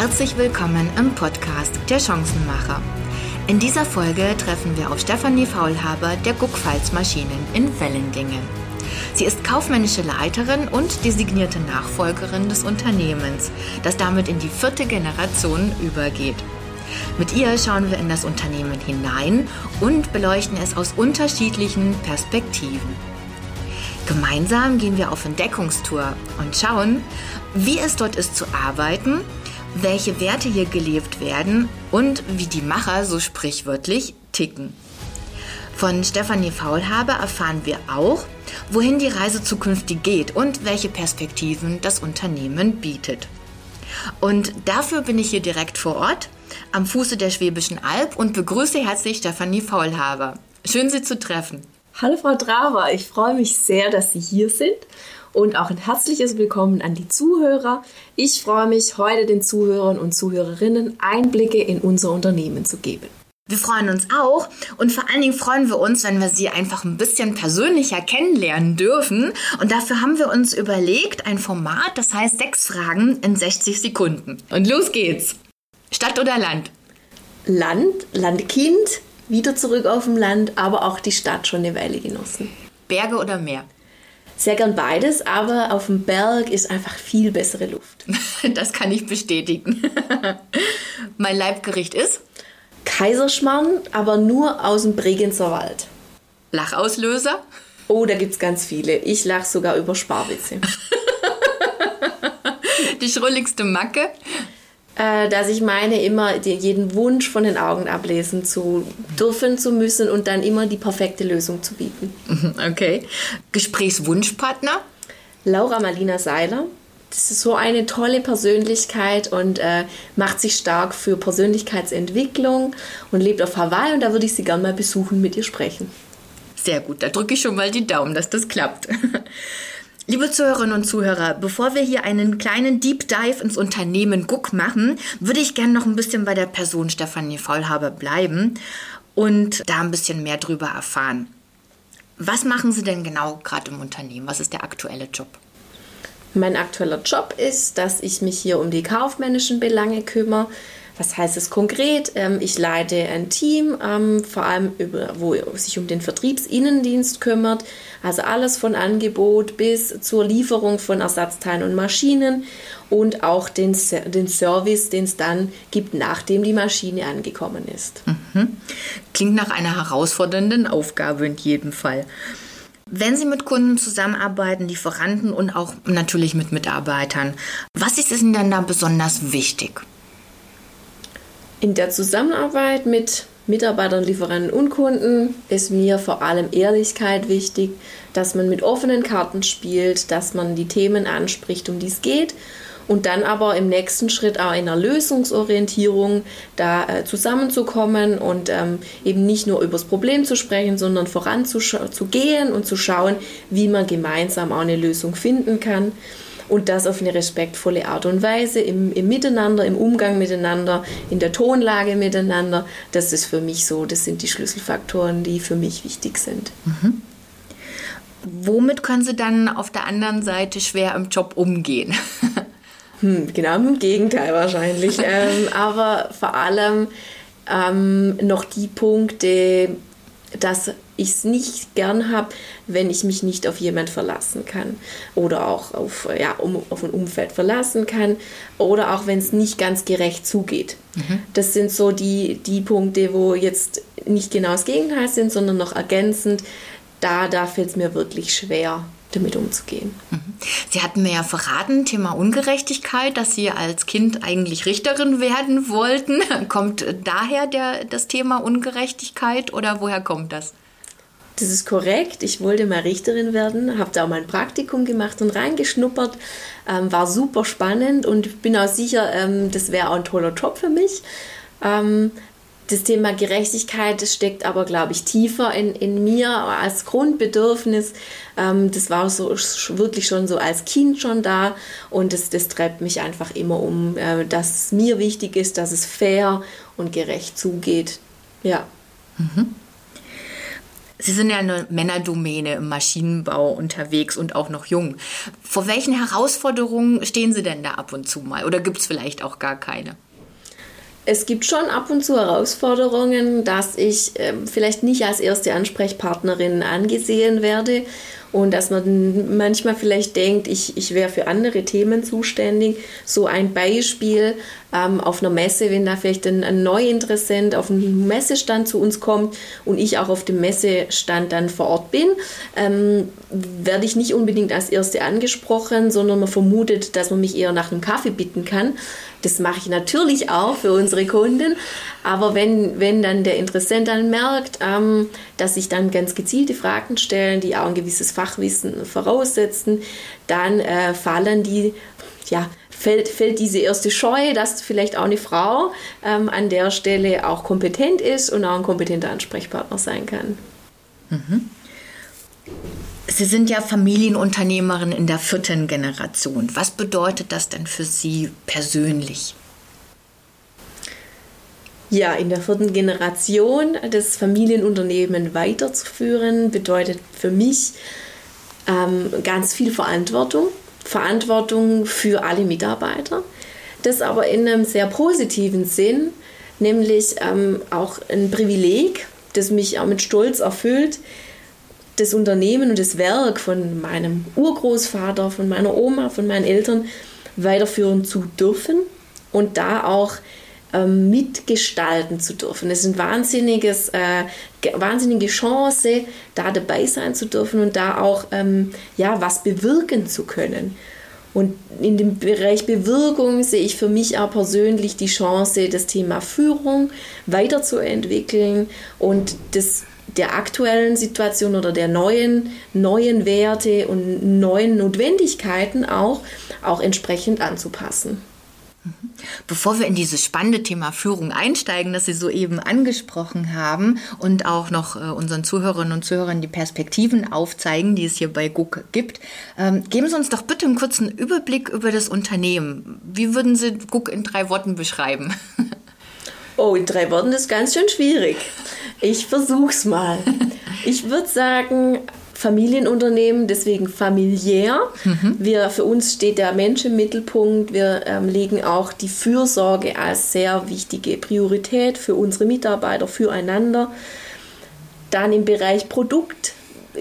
Herzlich willkommen im Podcast Der Chancenmacher. In dieser Folge treffen wir auf Stefanie Faulhaber der Guckpfalz Maschinen in Wellendingen. Sie ist kaufmännische Leiterin und designierte Nachfolgerin des Unternehmens, das damit in die vierte Generation übergeht. Mit ihr schauen wir in das Unternehmen hinein und beleuchten es aus unterschiedlichen Perspektiven. Gemeinsam gehen wir auf Entdeckungstour und schauen, wie es dort ist zu arbeiten, welche Werte hier gelebt werden und wie die Macher so sprichwörtlich ticken. Von Stefanie Faulhaber erfahren wir auch, wohin die Reise zukünftig geht und welche Perspektiven das Unternehmen bietet. Und dafür bin ich hier direkt vor Ort am Fuße der Schwäbischen Alb und begrüße herzlich Stefanie Faulhaber. Schön, Sie zu treffen. Hallo Frau Draver, ich freue mich sehr, dass Sie hier sind und auch ein herzliches Willkommen an die Zuhörer. Ich freue mich, heute den Zuhörern und Zuhörerinnen Einblicke in unser Unternehmen zu geben. Wir freuen uns auch und vor allen Dingen freuen wir uns, wenn wir Sie einfach ein bisschen persönlicher kennenlernen dürfen. Und dafür haben wir uns überlegt, ein Format, das heißt sechs Fragen in 60 Sekunden. Und los geht's. Stadt oder Land? Land, Landkind, wieder zurück auf dem Land, aber auch die Stadt schon eine Weile genossen. Berge oder Meer? Sehr gern beides, aber auf dem Berg ist einfach viel bessere Luft. Das kann ich bestätigen. mein Leibgericht ist? Kaiserschmarrn, aber nur aus dem Bregenzer Wald. Lachauslöser? Oh, da gibt es ganz viele. Ich lache sogar über Sparwitze. Die schrulligste Macke? Äh, dass ich meine, immer jeden Wunsch von den Augen ablesen zu dürfen, zu müssen und dann immer die perfekte Lösung zu bieten. Okay. Gesprächswunschpartner? Laura Marlina Seiler. Das ist so eine tolle Persönlichkeit und äh, macht sich stark für Persönlichkeitsentwicklung und lebt auf Hawaii und da würde ich sie gerne mal besuchen, mit ihr sprechen. Sehr gut, da drücke ich schon mal die Daumen, dass das klappt. Liebe Zuhörerinnen und Zuhörer, bevor wir hier einen kleinen Deep Dive ins Unternehmen Guck machen, würde ich gerne noch ein bisschen bei der Person Stefanie Faulhaber bleiben und da ein bisschen mehr drüber erfahren. Was machen Sie denn genau gerade im Unternehmen? Was ist der aktuelle Job? Mein aktueller Job ist, dass ich mich hier um die kaufmännischen Belange kümmere. Was heißt es konkret? Ähm, ich leite ein Team, ähm, vor allem über, wo sich um den Vertriebsinnendienst kümmert. Also alles von Angebot bis zur Lieferung von Ersatzteilen und Maschinen und auch den, den Service, den es dann gibt, nachdem die Maschine angekommen ist. Mhm. Klingt nach einer herausfordernden Aufgabe in jedem Fall. Wenn Sie mit Kunden zusammenarbeiten, Lieferanten und auch natürlich mit Mitarbeitern, was ist Ihnen denn da besonders wichtig? In der Zusammenarbeit mit Mitarbeitern, Lieferanten und Kunden ist mir vor allem Ehrlichkeit wichtig, dass man mit offenen Karten spielt, dass man die Themen anspricht, um die es geht und dann aber im nächsten Schritt auch in einer Lösungsorientierung da äh, zusammenzukommen und ähm, eben nicht nur über das Problem zu sprechen, sondern voranzugehen und zu schauen, wie man gemeinsam auch eine Lösung finden kann und das auf eine respektvolle Art und Weise im, im Miteinander, im Umgang miteinander, in der Tonlage miteinander. Das ist für mich so, das sind die Schlüsselfaktoren, die für mich wichtig sind. Mhm. Womit können Sie dann auf der anderen Seite schwer im Job umgehen? hm, genau im Gegenteil wahrscheinlich. ähm, aber vor allem ähm, noch die Punkte, dass ich es nicht gern habe, wenn ich mich nicht auf jemand verlassen kann oder auch auf, ja, um, auf ein Umfeld verlassen kann oder auch wenn es nicht ganz gerecht zugeht. Mhm. Das sind so die, die Punkte, wo jetzt nicht genau das Gegenteil sind, sondern noch ergänzend. Da, da fällt es mir wirklich schwer, damit umzugehen. Mhm. Sie hatten mir ja verraten, Thema Ungerechtigkeit, dass Sie als Kind eigentlich Richterin werden wollten. Kommt daher der, das Thema Ungerechtigkeit oder woher kommt das? Das ist korrekt. Ich wollte mal Richterin werden, habe da auch mein Praktikum gemacht und reingeschnuppert. Ähm, war super spannend und bin auch sicher, ähm, das wäre auch ein toller Job für mich. Ähm, das Thema Gerechtigkeit das steckt aber, glaube ich, tiefer in, in mir als Grundbedürfnis. Ähm, das war so wirklich schon so als Kind schon da und das, das treibt mich einfach immer um, äh, dass mir wichtig ist, dass es fair und gerecht zugeht. Ja. Mhm. Sie sind ja eine Männerdomäne im Maschinenbau unterwegs und auch noch jung. Vor welchen Herausforderungen stehen Sie denn da ab und zu mal? Oder gibt es vielleicht auch gar keine? Es gibt schon ab und zu Herausforderungen, dass ich äh, vielleicht nicht als erste Ansprechpartnerin angesehen werde und dass man manchmal vielleicht denkt, ich, ich wäre für andere Themen zuständig. So ein Beispiel ähm, auf einer Messe, wenn da vielleicht ein, ein Neuinteressent auf einen Messestand zu uns kommt und ich auch auf dem Messestand dann vor Ort bin, ähm, werde ich nicht unbedingt als Erste angesprochen, sondern man vermutet, dass man mich eher nach einem Kaffee bitten kann. Das mache ich natürlich auch für unsere Kunden. Aber wenn, wenn dann der Interessent dann merkt, ähm, dass sich dann ganz gezielte Fragen stellen, die auch ein gewisses Fachwissen voraussetzen, dann äh, fallen die, ja, fällt, fällt diese erste Scheu, dass vielleicht auch eine Frau ähm, an der Stelle auch kompetent ist und auch ein kompetenter Ansprechpartner sein kann. Mhm. Sie sind ja Familienunternehmerin in der vierten Generation. Was bedeutet das denn für Sie persönlich? Ja, in der vierten Generation das Familienunternehmen weiterzuführen, bedeutet für mich ähm, ganz viel Verantwortung. Verantwortung für alle Mitarbeiter. Das aber in einem sehr positiven Sinn, nämlich ähm, auch ein Privileg, das mich auch mit Stolz erfüllt, das Unternehmen und das Werk von meinem Urgroßvater, von meiner Oma, von meinen Eltern weiterführen zu dürfen und da auch ähm, mitgestalten zu dürfen. Es ist eine wahnsinniges, äh, wahnsinnige Chance, da dabei sein zu dürfen und da auch ähm, ja, was bewirken zu können. Und in dem Bereich Bewirkung sehe ich für mich auch persönlich die Chance, das Thema Führung weiterzuentwickeln und das der aktuellen Situation oder der neuen, neuen Werte und neuen Notwendigkeiten auch, auch entsprechend anzupassen. Bevor wir in dieses spannende Thema Führung einsteigen, das Sie soeben angesprochen haben und auch noch äh, unseren Zuhörerinnen und Zuhörern die Perspektiven aufzeigen, die es hier bei GUK gibt, ähm, geben Sie uns doch bitte einen kurzen Überblick über das Unternehmen. Wie würden Sie GUK in drei Worten beschreiben? Oh, in drei Worten ist ganz schön schwierig. Ich versuch's mal. Ich würde sagen, Familienunternehmen, deswegen familiär. Mhm. Wir, für uns steht der Mensch im Mittelpunkt. Wir ähm, legen auch die Fürsorge als sehr wichtige Priorität für unsere Mitarbeiter, füreinander. Dann im Bereich Produkt,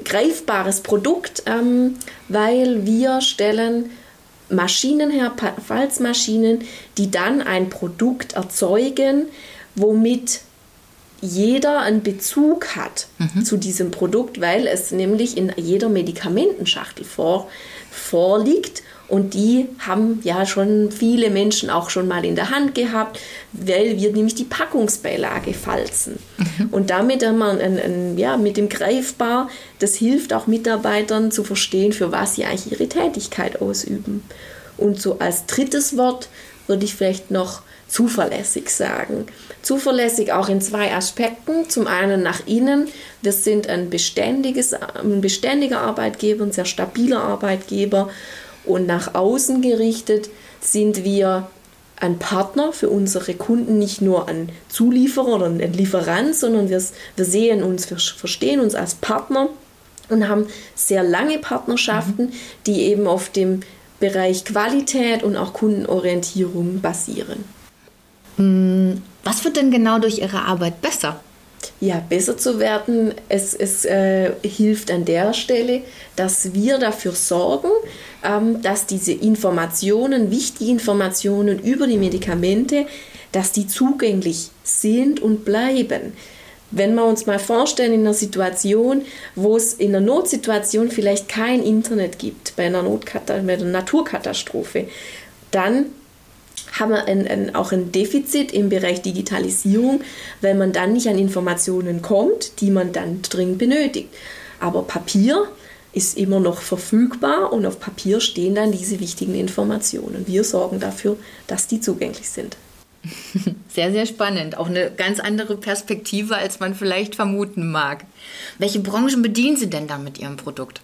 greifbares Produkt, ähm, weil wir stellen Maschinen her, Falzmaschinen, die dann ein Produkt erzeugen, womit jeder einen Bezug hat mhm. zu diesem Produkt, weil es nämlich in jeder Medikamentenschachtel vor, vorliegt und die haben ja schon viele Menschen auch schon mal in der Hand gehabt, weil wir nämlich die Packungsbeilage falzen. Mhm. Und damit haben wir ein, ein, ja, mit dem Greifbar, das hilft auch Mitarbeitern zu verstehen, für was sie eigentlich ihre Tätigkeit ausüben. Und so als drittes Wort würde ich vielleicht noch zuverlässig sagen. Zuverlässig auch in zwei Aspekten. Zum einen nach innen. Wir sind ein, beständiges, ein beständiger Arbeitgeber, ein sehr stabiler Arbeitgeber. Und nach außen gerichtet sind wir ein Partner für unsere Kunden, nicht nur ein Zulieferer oder ein Lieferant, sondern wir, wir sehen uns, wir verstehen uns als Partner und haben sehr lange Partnerschaften, mhm. die eben auf dem Bereich Qualität und auch Kundenorientierung basieren. Hm, was wird denn genau durch Ihre Arbeit besser? Ja, besser zu werden, es, es äh, hilft an der Stelle, dass wir dafür sorgen, ähm, dass diese Informationen, wichtige Informationen über die Medikamente, dass die zugänglich sind und bleiben. Wenn wir uns mal vorstellen, in einer Situation, wo es in einer Notsituation vielleicht kein Internet gibt, bei einer, Notkata bei einer Naturkatastrophe, dann haben wir ein, ein, auch ein Defizit im Bereich Digitalisierung, weil man dann nicht an Informationen kommt, die man dann dringend benötigt. Aber Papier ist immer noch verfügbar und auf Papier stehen dann diese wichtigen Informationen. Wir sorgen dafür, dass die zugänglich sind. Sehr, sehr spannend. Auch eine ganz andere Perspektive, als man vielleicht vermuten mag. Welche Branchen bedienen Sie denn da mit Ihrem Produkt?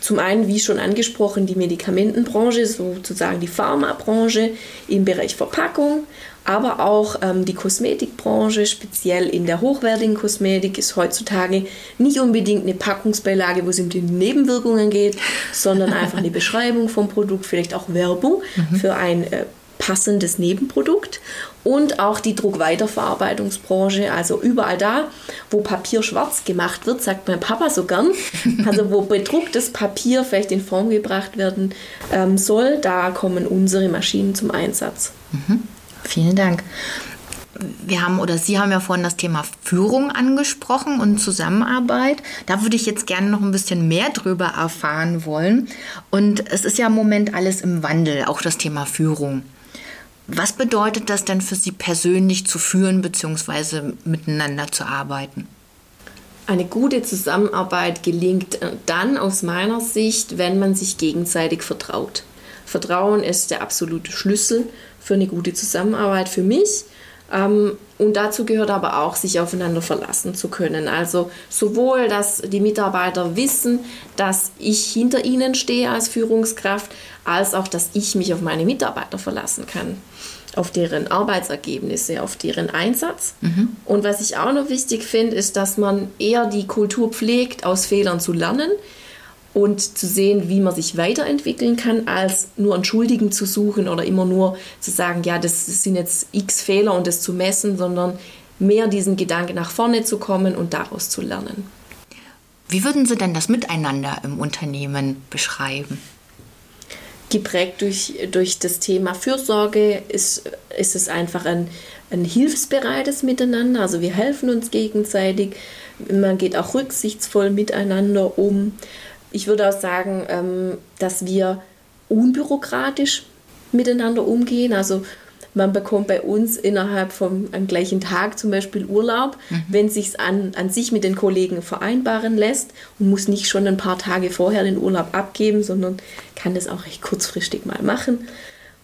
Zum einen, wie schon angesprochen, die Medikamentenbranche, sozusagen die Pharmabranche im Bereich Verpackung, aber auch ähm, die Kosmetikbranche, speziell in der hochwertigen Kosmetik, ist heutzutage nicht unbedingt eine Packungsbeilage, wo es um die Nebenwirkungen geht, sondern einfach eine Beschreibung vom Produkt, vielleicht auch Werbung mhm. für ein äh, passendes Nebenprodukt und auch die Druckweiterverarbeitungsbranche, also überall da, wo Papier schwarz gemacht wird, sagt mein Papa so gern, also wo bedrucktes Papier vielleicht in Form gebracht werden ähm, soll, da kommen unsere Maschinen zum Einsatz. Mhm. Vielen Dank. Wir haben oder Sie haben ja vorhin das Thema Führung angesprochen und Zusammenarbeit. Da würde ich jetzt gerne noch ein bisschen mehr drüber erfahren wollen. Und es ist ja im Moment alles im Wandel, auch das Thema Führung. Was bedeutet das denn für Sie persönlich zu führen bzw. miteinander zu arbeiten? Eine gute Zusammenarbeit gelingt dann aus meiner Sicht, wenn man sich gegenseitig vertraut. Vertrauen ist der absolute Schlüssel für eine gute Zusammenarbeit für mich. Ähm, und dazu gehört aber auch, sich aufeinander verlassen zu können. Also sowohl, dass die Mitarbeiter wissen, dass ich hinter ihnen stehe als Führungskraft, als auch, dass ich mich auf meine Mitarbeiter verlassen kann auf deren Arbeitsergebnisse, auf deren Einsatz. Mhm. Und was ich auch noch wichtig finde, ist, dass man eher die Kultur pflegt, aus Fehlern zu lernen und zu sehen, wie man sich weiterentwickeln kann, als nur einen Schuldigen zu suchen oder immer nur zu sagen, ja, das sind jetzt x Fehler und das zu messen, sondern mehr diesen Gedanken nach vorne zu kommen und daraus zu lernen. Wie würden Sie denn das Miteinander im Unternehmen beschreiben? Geprägt durch, durch das Thema Fürsorge ist, ist es einfach ein, ein hilfsbereites Miteinander. Also wir helfen uns gegenseitig. Man geht auch rücksichtsvoll miteinander um. Ich würde auch sagen, ähm, dass wir unbürokratisch miteinander umgehen. Also man bekommt bei uns innerhalb vom am gleichen Tag zum Beispiel Urlaub, mhm. wenn es sich an, an sich mit den Kollegen vereinbaren lässt und muss nicht schon ein paar Tage vorher den Urlaub abgeben, sondern kann das auch recht kurzfristig mal machen.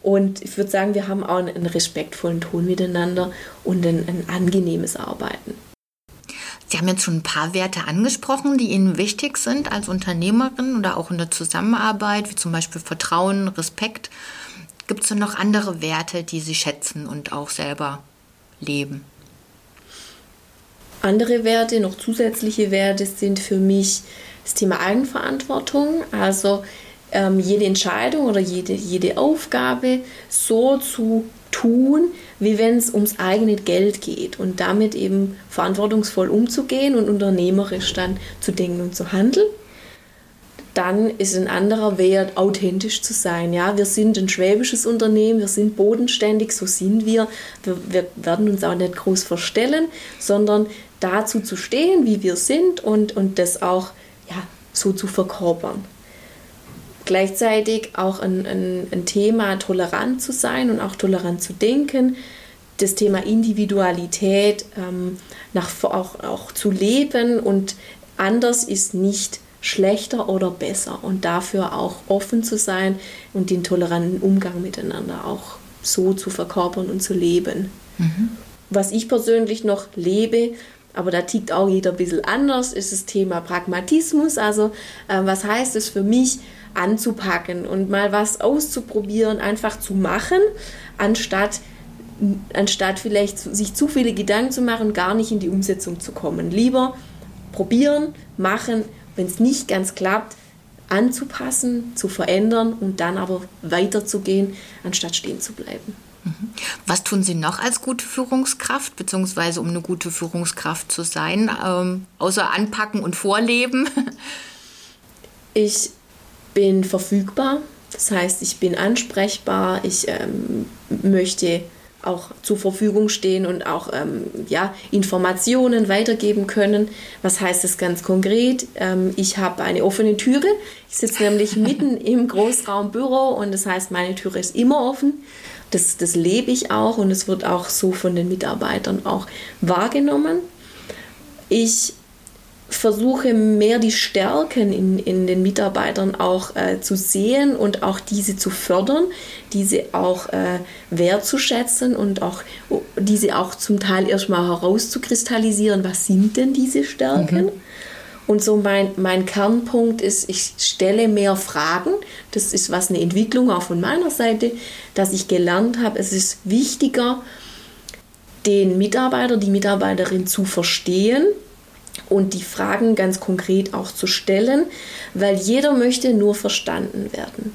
Und ich würde sagen, wir haben auch einen, einen respektvollen Ton miteinander und ein, ein angenehmes Arbeiten. Sie haben jetzt schon ein paar Werte angesprochen, die Ihnen wichtig sind als Unternehmerin oder auch in der Zusammenarbeit, wie zum Beispiel Vertrauen, Respekt. Gibt es noch andere Werte, die Sie schätzen und auch selber leben? Andere Werte, noch zusätzliche Werte sind für mich das Thema Eigenverantwortung. Also ähm, jede Entscheidung oder jede, jede Aufgabe so zu tun, wie wenn es ums eigene Geld geht und damit eben verantwortungsvoll umzugehen und unternehmerisch dann zu denken und zu handeln dann ist ein anderer Wert, authentisch zu sein. Ja, wir sind ein schwäbisches Unternehmen, wir sind bodenständig, so sind wir. wir. Wir werden uns auch nicht groß verstellen, sondern dazu zu stehen, wie wir sind und, und das auch ja, so zu verkörpern. Gleichzeitig auch ein, ein, ein Thema, tolerant zu sein und auch tolerant zu denken. Das Thema Individualität ähm, nach, auch, auch zu leben und anders ist nicht schlechter oder besser und dafür auch offen zu sein und den toleranten Umgang miteinander auch so zu verkörpern und zu leben. Mhm. Was ich persönlich noch lebe, aber da tickt auch jeder ein bisschen anders, ist das Thema Pragmatismus. Also äh, was heißt es für mich, anzupacken und mal was auszuprobieren, einfach zu machen, anstatt anstatt vielleicht sich zu viele Gedanken zu machen, gar nicht in die Umsetzung zu kommen. Lieber probieren, machen wenn es nicht ganz klappt, anzupassen, zu verändern und dann aber weiterzugehen, anstatt stehen zu bleiben. Mhm. Was tun Sie noch als gute Führungskraft, beziehungsweise um eine gute Führungskraft zu sein, ähm, außer anpacken und vorleben? Ich bin verfügbar, das heißt, ich bin ansprechbar, ich ähm, möchte auch zur Verfügung stehen und auch ähm, ja, Informationen weitergeben können. Was heißt das ganz konkret? Ähm, ich habe eine offene Türe. Ich sitze nämlich mitten im Großraumbüro und das heißt, meine Türe ist immer offen. Das, das lebe ich auch und es wird auch so von den Mitarbeitern auch wahrgenommen. Ich versuche mehr die Stärken in, in den Mitarbeitern auch äh, zu sehen und auch diese zu fördern, diese auch äh, wertzuschätzen und auch diese auch zum Teil erstmal herauszukristallisieren, was sind denn diese Stärken? Mhm. Und so mein, mein Kernpunkt ist, ich stelle mehr Fragen. Das ist was eine Entwicklung auch von meiner Seite, dass ich gelernt habe, es ist wichtiger, den Mitarbeiter, die Mitarbeiterin zu verstehen und die Fragen ganz konkret auch zu stellen, weil jeder möchte nur verstanden werden.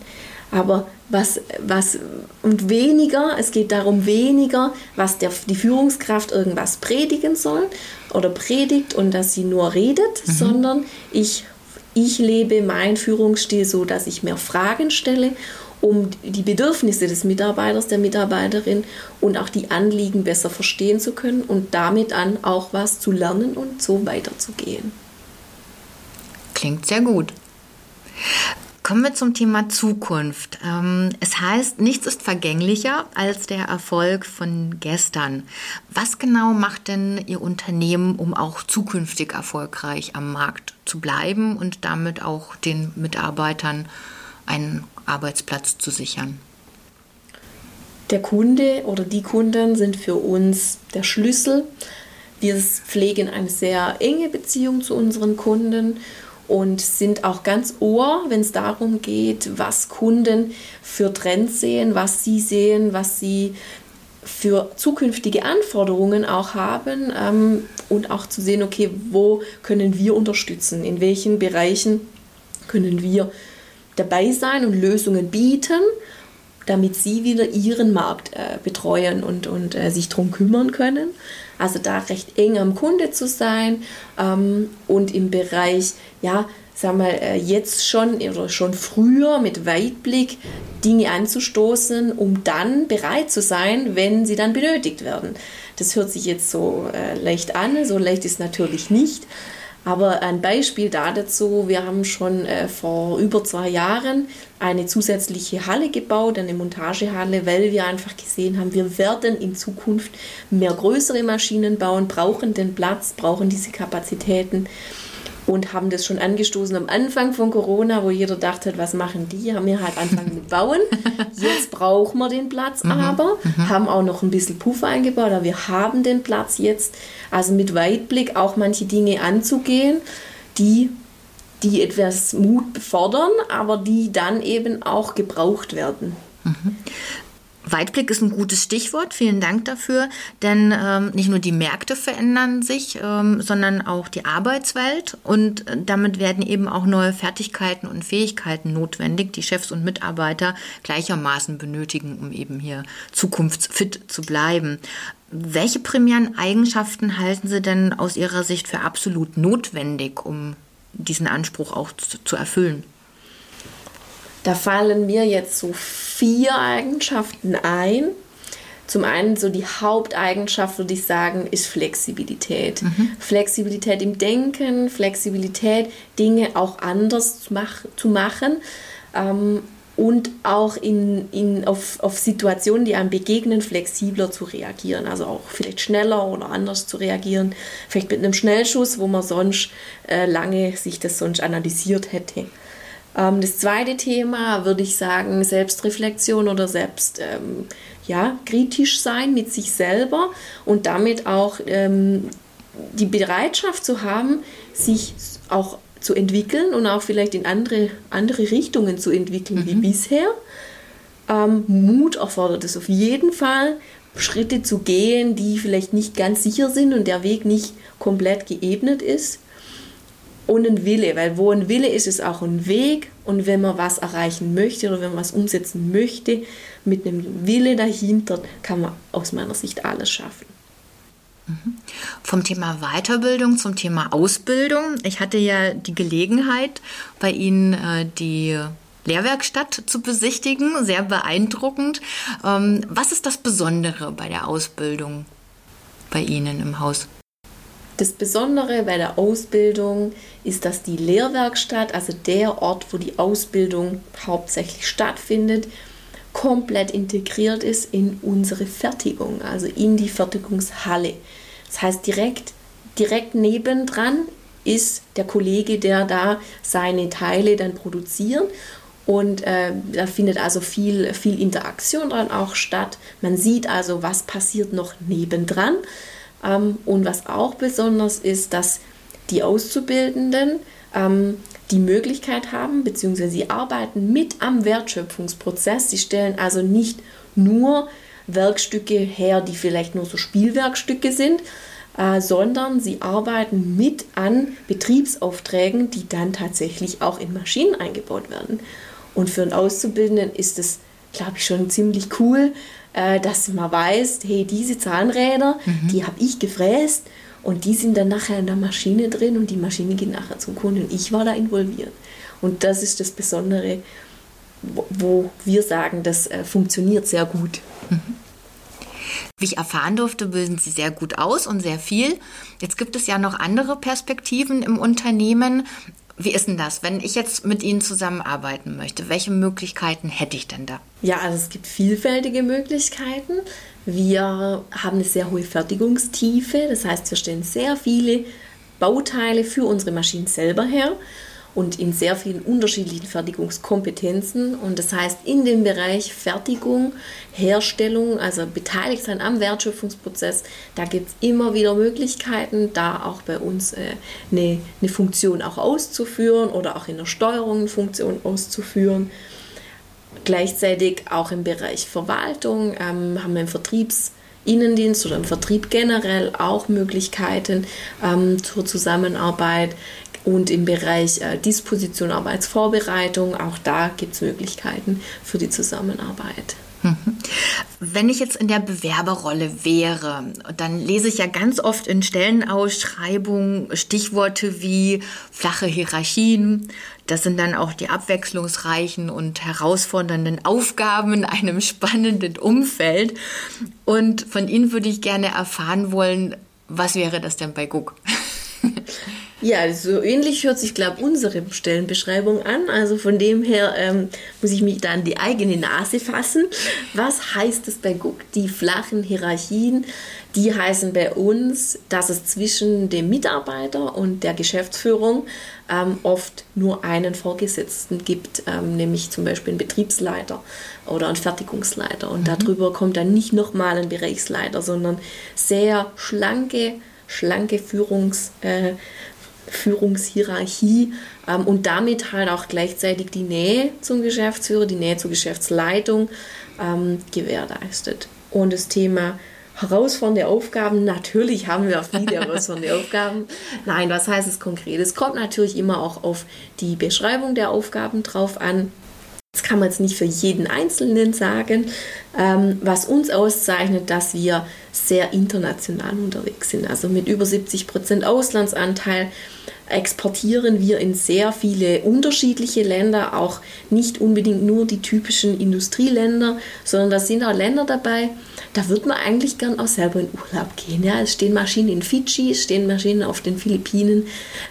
Aber was, was und weniger, es geht darum weniger, was der, die Führungskraft irgendwas predigen soll oder predigt und dass sie nur redet, mhm. sondern ich, ich lebe meinen Führungsstil so, dass ich mehr Fragen stelle um die Bedürfnisse des Mitarbeiters, der Mitarbeiterin und auch die Anliegen besser verstehen zu können und damit dann auch was zu lernen und so weiterzugehen. Klingt sehr gut. Kommen wir zum Thema Zukunft. Ähm, es heißt, nichts ist vergänglicher als der Erfolg von gestern. Was genau macht denn Ihr Unternehmen, um auch zukünftig erfolgreich am Markt zu bleiben und damit auch den Mitarbeitern einen Arbeitsplatz zu sichern? Der Kunde oder die Kunden sind für uns der Schlüssel. Wir pflegen eine sehr enge Beziehung zu unseren Kunden und sind auch ganz ohr, wenn es darum geht, was Kunden für Trends sehen, was sie sehen, was sie für zukünftige Anforderungen auch haben ähm, und auch zu sehen, okay, wo können wir unterstützen, in welchen Bereichen können wir dabei sein und Lösungen bieten, damit sie wieder ihren Markt äh, betreuen und, und äh, sich darum kümmern können. Also da recht eng am Kunde zu sein ähm, und im Bereich, ja, sag mal, äh, jetzt schon oder schon früher mit Weitblick Dinge anzustoßen, um dann bereit zu sein, wenn sie dann benötigt werden. Das hört sich jetzt so äh, leicht an, so leicht ist natürlich nicht. Aber ein Beispiel dazu, wir haben schon äh, vor über zwei Jahren eine zusätzliche Halle gebaut, eine Montagehalle, weil wir einfach gesehen haben, wir werden in Zukunft mehr größere Maschinen bauen, brauchen den Platz, brauchen diese Kapazitäten und haben das schon angestoßen am Anfang von Corona, wo jeder dachte, was machen die? Haben wir halt angefangen mit Bauen. Jetzt brauchen wir den Platz mhm. aber, mhm. haben auch noch ein bisschen Puffer eingebaut, aber wir haben den Platz jetzt, also mit Weitblick auch manche Dinge anzugehen, die die etwas Mut befordern, aber die dann eben auch gebraucht werden. Mhm. Weitblick ist ein gutes Stichwort. Vielen Dank dafür. Denn ähm, nicht nur die Märkte verändern sich, ähm, sondern auch die Arbeitswelt. Und äh, damit werden eben auch neue Fertigkeiten und Fähigkeiten notwendig, die Chefs und Mitarbeiter gleichermaßen benötigen, um eben hier zukunftsfit zu bleiben. Welche primären Eigenschaften halten Sie denn aus Ihrer Sicht für absolut notwendig, um diesen Anspruch auch zu, zu erfüllen? Da fallen mir jetzt so vier Eigenschaften ein. Zum einen so die Haupteigenschaft, würde ich sagen, ist Flexibilität. Mhm. Flexibilität im Denken, Flexibilität, Dinge auch anders zu, mach, zu machen ähm, und auch in, in, auf, auf Situationen, die einem begegnen, flexibler zu reagieren. Also auch vielleicht schneller oder anders zu reagieren. Vielleicht mit einem Schnellschuss, wo man sonst äh, lange sich das sonst analysiert hätte. Ähm, das zweite Thema würde ich sagen, Selbstreflexion oder selbst ähm, ja, kritisch sein mit sich selber und damit auch ähm, die Bereitschaft zu haben, sich auch zu entwickeln und auch vielleicht in andere, andere Richtungen zu entwickeln mhm. wie bisher. Ähm, Mut erfordert es auf jeden Fall, Schritte zu gehen, die vielleicht nicht ganz sicher sind und der Weg nicht komplett geebnet ist und ein Wille, weil wo ein Wille ist, ist auch ein Weg. Und wenn man was erreichen möchte oder wenn man was umsetzen möchte, mit einem Wille dahinter, kann man aus meiner Sicht alles schaffen. Mhm. Vom Thema Weiterbildung zum Thema Ausbildung. Ich hatte ja die Gelegenheit, bei Ihnen äh, die Lehrwerkstatt zu besichtigen. Sehr beeindruckend. Ähm, was ist das Besondere bei der Ausbildung bei Ihnen im Haus? Das Besondere bei der Ausbildung ist, dass die Lehrwerkstatt, also der Ort, wo die Ausbildung hauptsächlich stattfindet, komplett integriert ist in unsere Fertigung, also in die Fertigungshalle. Das heißt, direkt, direkt nebendran ist der Kollege, der da seine Teile dann produziert. Und äh, da findet also viel, viel Interaktion dann auch statt. Man sieht also, was passiert noch nebendran. Ähm, und was auch besonders ist, dass die Auszubildenden ähm, die Möglichkeit haben, beziehungsweise sie arbeiten mit am Wertschöpfungsprozess. Sie stellen also nicht nur Werkstücke her, die vielleicht nur so Spielwerkstücke sind, äh, sondern sie arbeiten mit an Betriebsaufträgen, die dann tatsächlich auch in Maschinen eingebaut werden. Und für einen Auszubildenden ist es, glaube ich, schon ziemlich cool, äh, dass man weiß, hey, diese Zahnräder, mhm. die habe ich gefräst und die sind dann nachher in der Maschine drin und die Maschine geht nachher zum Kunden. Und ich war da involviert. Und das ist das Besondere, wo, wo wir sagen, das äh, funktioniert sehr gut. Mhm. Wie ich erfahren durfte, bilden Sie sehr gut aus und sehr viel. Jetzt gibt es ja noch andere Perspektiven im Unternehmen. Wie ist denn das, wenn ich jetzt mit Ihnen zusammenarbeiten möchte? Welche Möglichkeiten hätte ich denn da? Ja, also es gibt vielfältige Möglichkeiten. Wir haben eine sehr hohe Fertigungstiefe, das heißt, wir stellen sehr viele Bauteile für unsere Maschinen selber her und in sehr vielen unterschiedlichen Fertigungskompetenzen. Und das heißt, in dem Bereich Fertigung, Herstellung, also beteiligt sein am Wertschöpfungsprozess, da gibt es immer wieder Möglichkeiten, da auch bei uns äh, eine, eine Funktion auch auszuführen oder auch in der Steuerung eine Funktion auszuführen. Gleichzeitig auch im Bereich Verwaltung ähm, haben wir im Vertriebs- Innendienst oder im Vertrieb generell auch Möglichkeiten ähm, zur Zusammenarbeit und im Bereich äh, Disposition, Arbeitsvorbereitung, auch da gibt es Möglichkeiten für die Zusammenarbeit. Mhm. Wenn ich jetzt in der Bewerberrolle wäre, dann lese ich ja ganz oft in Stellenausschreibungen Stichworte wie flache Hierarchien. Das sind dann auch die abwechslungsreichen und herausfordernden Aufgaben in einem spannenden Umfeld. Und von Ihnen würde ich gerne erfahren wollen, was wäre das denn bei Guck? Ja, so ähnlich hört sich, glaube ich, unsere Stellenbeschreibung an. Also von dem her ähm, muss ich mich da an die eigene Nase fassen. Was heißt es bei Guck? Die flachen Hierarchien, die heißen bei uns, dass es zwischen dem Mitarbeiter und der Geschäftsführung ähm, oft nur einen Vorgesetzten gibt, ähm, nämlich zum Beispiel einen Betriebsleiter oder einen Fertigungsleiter. Und mhm. darüber kommt dann nicht nochmal ein Bereichsleiter, sondern sehr schlanke, schlanke Führungs... Äh, Führungshierarchie ähm, und damit halt auch gleichzeitig die Nähe zum Geschäftsführer, die Nähe zur Geschäftsleitung ähm, gewährleistet. Und das Thema herausfordernde Aufgaben, natürlich haben wir viele herausfordernde Aufgaben. Nein, was heißt es konkret? Es kommt natürlich immer auch auf die Beschreibung der Aufgaben drauf an. Das kann man jetzt nicht für jeden Einzelnen sagen. Ähm, was uns auszeichnet, dass wir sehr international unterwegs sind. Also mit über 70 Prozent Auslandsanteil exportieren wir in sehr viele unterschiedliche Länder, auch nicht unbedingt nur die typischen Industrieländer, sondern da sind auch Länder dabei, da wird man eigentlich gern auch selber in Urlaub gehen. Ja, es stehen Maschinen in Fidschi, es stehen Maschinen auf den Philippinen.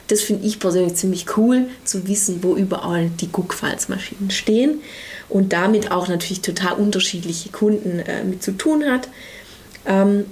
Das finde ich persönlich ziemlich cool, zu wissen, wo überall die Guckfalzmaschinen stehen und damit auch natürlich total unterschiedliche Kunden äh, mit zu tun hat. Ähm,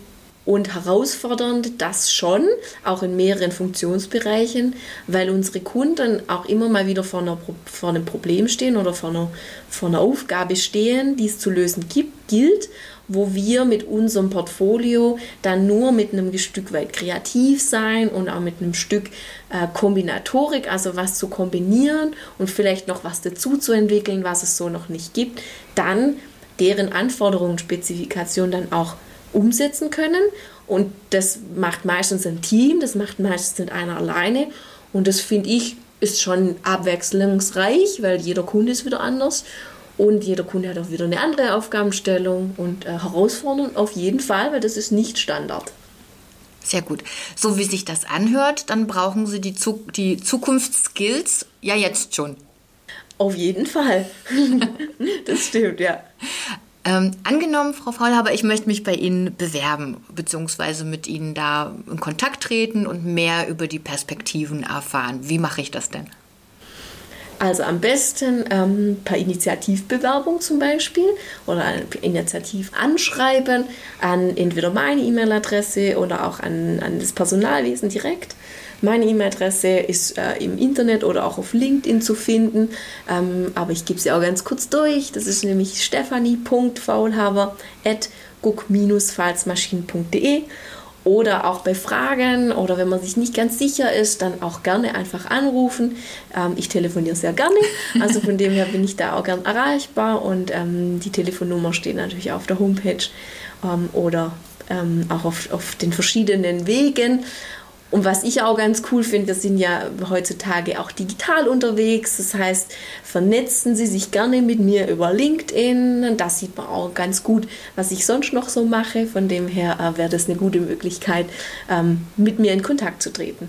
und herausfordernd das schon, auch in mehreren Funktionsbereichen, weil unsere Kunden auch immer mal wieder vor, einer, vor einem Problem stehen oder vor einer, vor einer Aufgabe stehen, die es zu lösen gibt, gilt, wo wir mit unserem Portfolio dann nur mit einem Stück weit kreativ sein und auch mit einem Stück äh, Kombinatorik, also was zu kombinieren und vielleicht noch was dazu zu entwickeln, was es so noch nicht gibt, dann deren Anforderungen, Spezifikation dann auch umsetzen können. Und das macht meistens ein Team, das macht meistens nicht einer alleine. Und das finde ich ist schon abwechslungsreich, weil jeder Kunde ist wieder anders. Und jeder Kunde hat auch wieder eine andere Aufgabenstellung und äh, herausfordernd auf jeden Fall, weil das ist nicht Standard. Sehr gut. So wie sich das anhört, dann brauchen Sie die, Zu die Zukunftsskills ja jetzt schon. Auf jeden Fall. das stimmt, ja. Ähm, angenommen, Frau Faulhaber, ich möchte mich bei Ihnen bewerben, beziehungsweise mit Ihnen da in Kontakt treten und mehr über die Perspektiven erfahren. Wie mache ich das denn? Also am besten ähm, per Initiativbewerbung zum Beispiel oder ein Initiativanschreiben an entweder meine E-Mail-Adresse oder auch an, an das Personalwesen direkt. Meine E-Mail-Adresse ist äh, im Internet oder auch auf LinkedIn zu finden, ähm, aber ich gebe sie auch ganz kurz durch. Das ist nämlich stephanie.faulhaber at guck-falzmaschinen.de Oder auch bei Fragen oder wenn man sich nicht ganz sicher ist, dann auch gerne einfach anrufen. Ähm, ich telefoniere sehr gerne, also von dem her bin ich da auch gern erreichbar und ähm, die Telefonnummer steht natürlich auf der Homepage ähm, oder ähm, auch auf, auf den verschiedenen Wegen. Und was ich auch ganz cool finde, wir sind ja heutzutage auch digital unterwegs. Das heißt, vernetzen Sie sich gerne mit mir über LinkedIn. Da sieht man auch ganz gut, was ich sonst noch so mache. Von dem her äh, wäre das eine gute Möglichkeit, ähm, mit mir in Kontakt zu treten.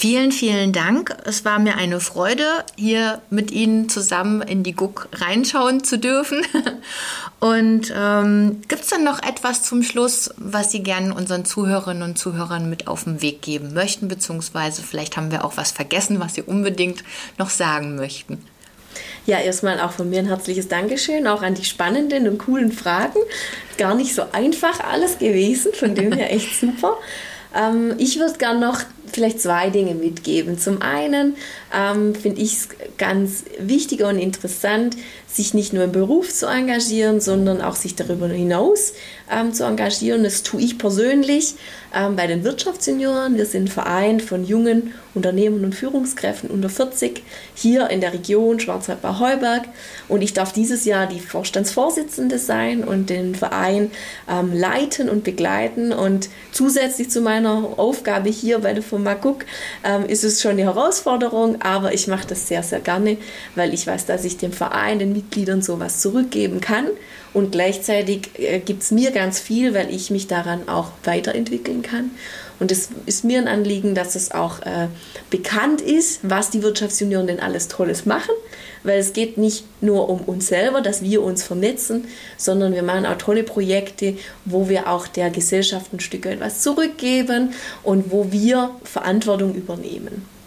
Vielen, vielen Dank. Es war mir eine Freude, hier mit Ihnen zusammen in die Guck reinschauen zu dürfen. Und ähm, gibt es dann noch etwas zum Schluss, was Sie gerne unseren Zuhörerinnen und Zuhörern mit auf den Weg geben möchten? Beziehungsweise vielleicht haben wir auch was vergessen, was Sie unbedingt noch sagen möchten. Ja, erstmal auch von mir ein herzliches Dankeschön, auch an die spannenden und coolen Fragen. Gar nicht so einfach alles gewesen, von dem her echt super. Ähm, ich würde gerne noch vielleicht zwei Dinge mitgeben. Zum einen ähm, finde ich es ganz wichtig und interessant, sich nicht nur im Beruf zu engagieren, sondern auch sich darüber hinaus ähm, zu engagieren. Das tue ich persönlich ähm, bei den Wirtschaftssenioren. Wir sind ein Verein von jungen Unternehmern und Führungskräften unter 40 hier in der Region Schwarzwald-Bau-Heuberg. Und ich darf dieses Jahr die Vorstandsvorsitzende sein und den Verein ähm, leiten und begleiten. Und zusätzlich zu meiner Aufgabe hier bei der Firma Cook ähm, ist es schon eine Herausforderung, aber ich mache das sehr, sehr gerne, weil ich weiß, dass ich dem Verein, den Mitgliedern sowas zurückgeben kann. Und gleichzeitig äh, gibt es mir ganz viel, weil ich mich daran auch weiterentwickeln kann. Und es ist mir ein Anliegen, dass es auch äh, bekannt ist, was die Wirtschaftsjunioren denn alles Tolles machen, weil es geht nicht nur um uns selber, dass wir uns vernetzen, sondern wir machen auch tolle Projekte, wo wir auch der Gesellschaft ein Stück etwas zurückgeben und wo wir Verantwortung übernehmen.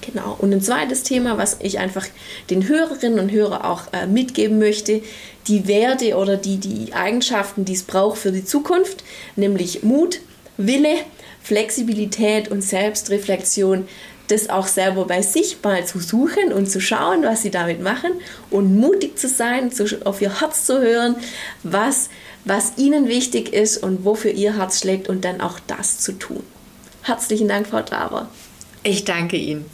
Genau. Und ein zweites Thema, was ich einfach den Hörerinnen und Hörern auch äh, mitgeben möchte, die Werte oder die, die Eigenschaften, die es braucht für die Zukunft, nämlich Mut, Wille, Flexibilität und Selbstreflexion, das auch selber bei sich mal zu suchen und zu schauen, was sie damit machen und mutig zu sein, zu, auf ihr Herz zu hören, was, was ihnen wichtig ist und wofür ihr Herz schlägt und dann auch das zu tun. Herzlichen Dank, Frau Traber. Ich danke Ihnen.